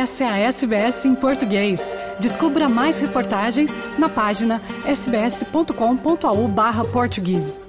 Essa é a SBS em português. Descubra mais reportagens na página sbs.com.au barra português.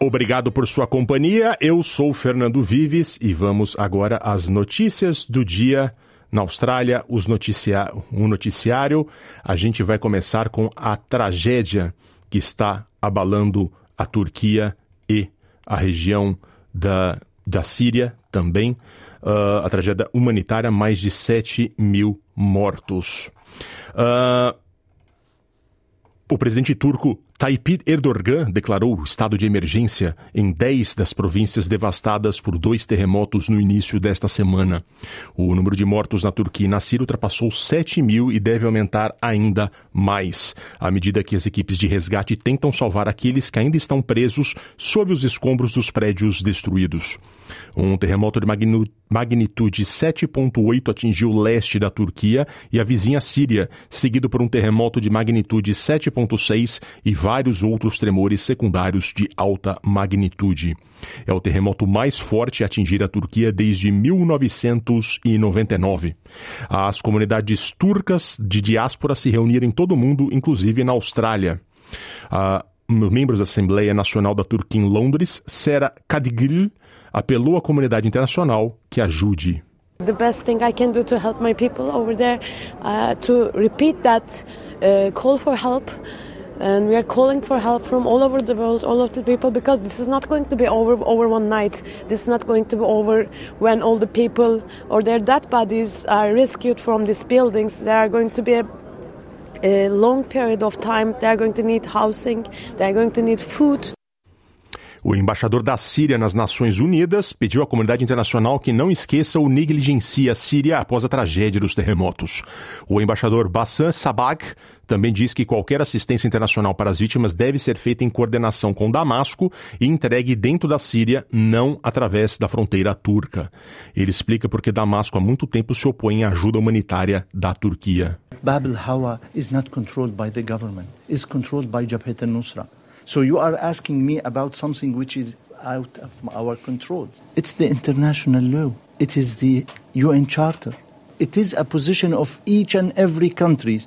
Obrigado por sua companhia. Eu sou Fernando Vives e vamos agora às notícias do dia na Austrália, os noticia um noticiário. A gente vai começar com a tragédia que está abalando a Turquia e a região da, da Síria também. Uh, a tragédia humanitária, mais de 7 mil mortos. Uh, o presidente turco Tayyip Erdogan declarou estado de emergência em 10 das províncias devastadas por dois terremotos no início desta semana. O número de mortos na Turquia e na Síria ultrapassou 7 mil e deve aumentar ainda mais, à medida que as equipes de resgate tentam salvar aqueles que ainda estão presos sob os escombros dos prédios destruídos. Um terremoto de magnitude 7,8 atingiu o leste da Turquia e a vizinha Síria, seguido por um terremoto de magnitude 7,6 e vários outros tremores secundários de alta magnitude. É o terremoto mais forte a atingir a Turquia desde 1999. As comunidades turcas de diáspora se reuniram em todo o mundo, inclusive na Austrália. Uh, membros da Assembleia Nacional da Turquia em Londres, Sera Kadigil, apelou à comunidade internacional que ajude. The best thing I can do to help my people over there, uh, to repeat that uh, call for help. And we are calling for help from all over the world, all of the people, because this is not going to be over over one night. This is not going to be over when all the people or their dead bodies are rescued from these buildings. There are going to be a, a long period of time. They are going to need housing. They are going to need food. O embaixador da Síria nas Nações Unidas pediu à comunidade internacional que não esqueça ou negligencie a Síria após a tragédia dos terremotos. O embaixador Bassam Sabag também diz que qualquer assistência internacional para as vítimas deve ser feita em coordenação com Damasco e entregue dentro da Síria, não através da fronteira turca. Ele explica porque Damasco há muito tempo se opõe à ajuda humanitária da Turquia. Bab al-Hawa is not controlled by the government, is controlled by Jabhat al-Nusra. So you are asking me about something which is out of our control. It's the international law. It is the UN Charter. It is a position of each and every country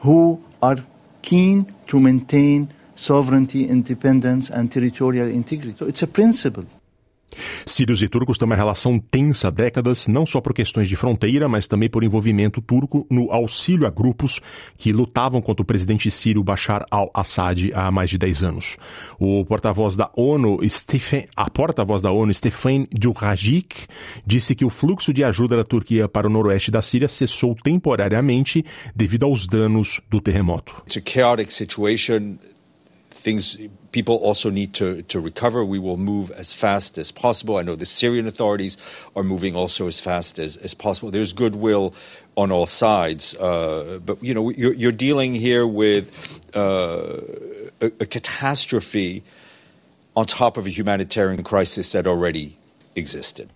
who are keen to maintain sovereignty, independence, and territorial integrity. So it's a principle. Sírios e turcos têm uma relação tensa há décadas, não só por questões de fronteira, mas também por envolvimento turco no auxílio a grupos que lutavam contra o presidente sírio Bashar al-Assad há mais de 10 anos. O porta-voz da ONU, Stephen, a porta-voz da ONU, Stefan Djurhajic, disse que o fluxo de ajuda da Turquia para o noroeste da Síria cessou temporariamente devido aos danos do terremoto. It's a chaotic situation. Things people also need to, to recover. We will move as fast as possible. I know the Syrian authorities are moving also as fast as, as possible. There's goodwill on all sides, uh, but you know you're, you're dealing here with uh, a, a catastrophe on top of a humanitarian crisis that already existed.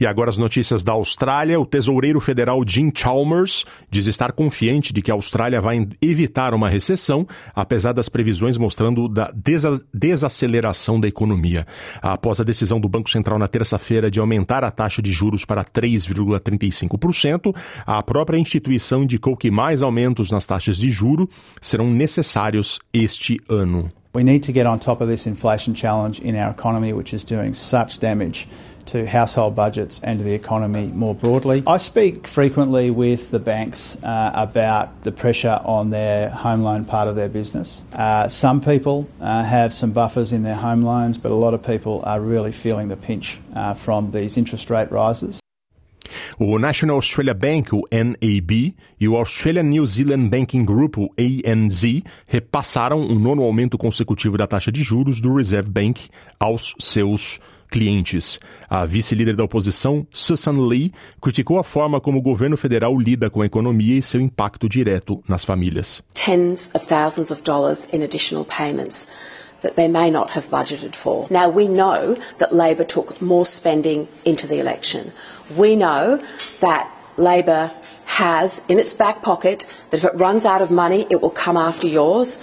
E agora as notícias da Austrália. O tesoureiro federal Jim Chalmers diz estar confiante de que a Austrália vai evitar uma recessão, apesar das previsões mostrando da desa desaceleração da economia. Após a decisão do Banco Central na terça-feira de aumentar a taxa de juros para 3,35%, a própria instituição indicou que mais aumentos nas taxas de juro serão necessários este ano. We need to get on top of this inflation challenge in our economy, which is doing such damage to household budgets and to the economy more broadly. I speak frequently with the banks uh, about the pressure on their home loan part of their business. Uh, some people uh, have some buffers in their home loans, but a lot of people are really feeling the pinch uh, from these interest rate rises. O National Australia Bank, o NAB, e o Australian New Zealand Banking Group, o ANZ, repassaram um nono aumento consecutivo da taxa de juros do Reserve Bank aos seus clientes. A vice-líder da oposição, Susan Lee, criticou a forma como o governo federal lida com a economia e seu impacto direto nas famílias. Tens of thousands of dollars in additional payments. that they may not have budgeted for. Now, we know that Labor took more spending into the election. We know that Labor has in its back pocket that if it runs out of money, it will come after yours.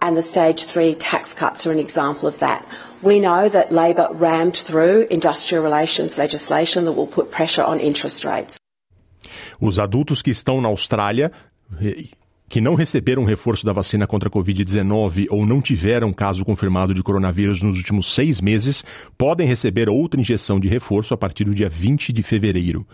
And the stage three tax cuts are an example of that. We know that Labor rammed through industrial relations legislation that will put pressure on interest rates. Os adultos que estão na Austrália eh, que não receberam reforço da vacina contra a Covid-19 ou não tiveram caso confirmado de coronavírus nos últimos seis meses podem receber outra injeção de reforço a partir do dia 20 de fevereiro.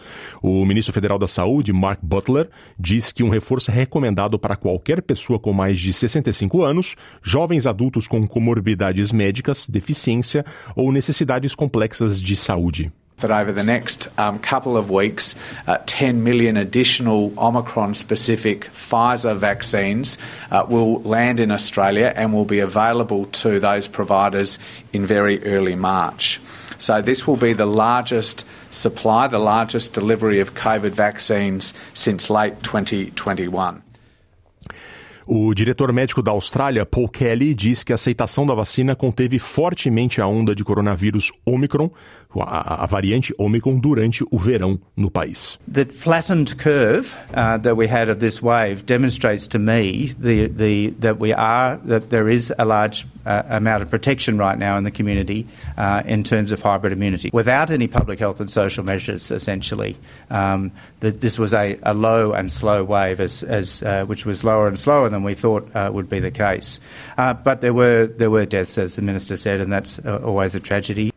O ministro federal da Saúde, Mark Butler, diz que um reforço é recomendado para qualquer pessoa com mais de 65 anos, jovens adultos com comorbidades médicas, deficiência ou necessidades complexas de saúde. That over the next um, couple of weeks, uh, 10 million additional Omicron specific Pfizer vaccines uh, will land in Australia and will be available to those providers in very early March. So, this will be the largest supply, the largest delivery of COVID vaccines since late 2021. O diretor médico da Austrália, Paul Kelly, diz que a aceitação da vacina conteve fortemente a onda de coronavírus Omicron, a, a variante Omicron, durante o verão no país. The flattened curve uh, that we had of this wave demonstrates to me the, the, that we are that there is a large uh, amount of protection right now in the community uh, in terms of hybrid immunity. Without any public health and social measures, essentially, um, the, this was a, a, low and slow wave, as, as uh, which was lower and slower than we thought uh, would be the case. Uh, but there were there were deaths, as the minister said, and that's uh, always a tragedy.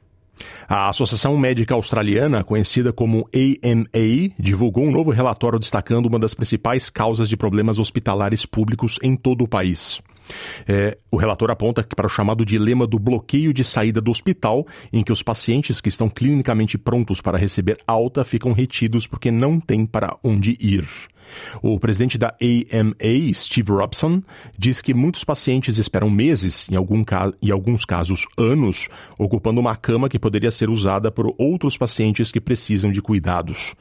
A Associação Médica Australiana, conhecida como AMA, divulgou um novo relatório destacando uma das principais causas de problemas hospitalares públicos em todo o país. É, o relator aponta para o chamado dilema do bloqueio de saída do hospital, em que os pacientes que estão clinicamente prontos para receber alta ficam retidos porque não têm para onde ir. O presidente da AMA, Steve Robson, diz que muitos pacientes esperam meses, em, algum em alguns casos anos, ocupando uma cama que poderia ser usada por outros pacientes que precisam de cuidados.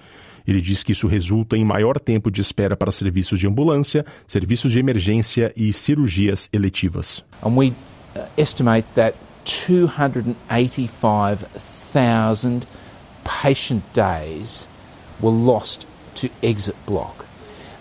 Ele diz que isso resulta em maior tempo de espera para serviços de ambulância, serviços de emergência e cirurgias eletivas. And we uh, estimate that 285,000 patient days were lost to exit block.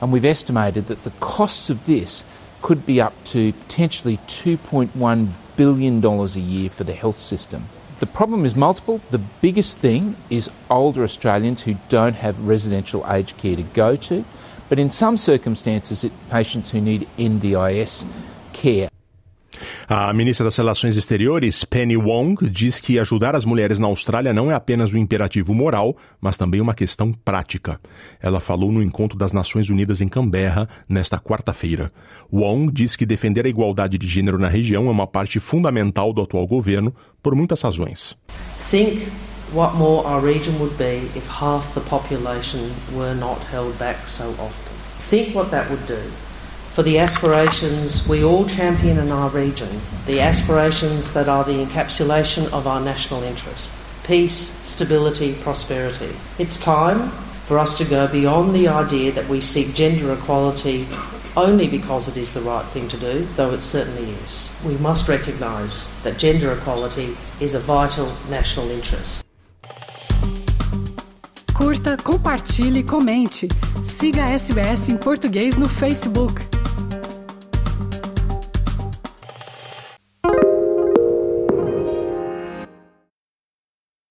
And we've estimated that the costs of this could be up to potentially $2.1 billion a year for the health system. The problem is multiple. The biggest thing is older Australians who don't have residential aged care to go to, but in some circumstances, it's patients who need NDIS care. A ministra das Relações Exteriores, Penny Wong, diz que ajudar as mulheres na Austrália não é apenas um imperativo moral, mas também uma questão prática. Ela falou no encontro das Nações Unidas em Canberra nesta quarta-feira. Wong diz que defender a igualdade de gênero na região é uma parte fundamental do atual governo por muitas razões. Think what more our region would be if half the population were not held back so often. Think what that would do for the aspirations we all champion in our region, the aspirations that are the encapsulation of our national interest peace, stability, prosperity. It's time for us to go beyond the idea that we seek gender equality only because it is the right thing to do, though it certainly is. We must recognise that gender equality is a vital national interest. Curta, compartilhe, comente. Siga a SBS em português no Facebook.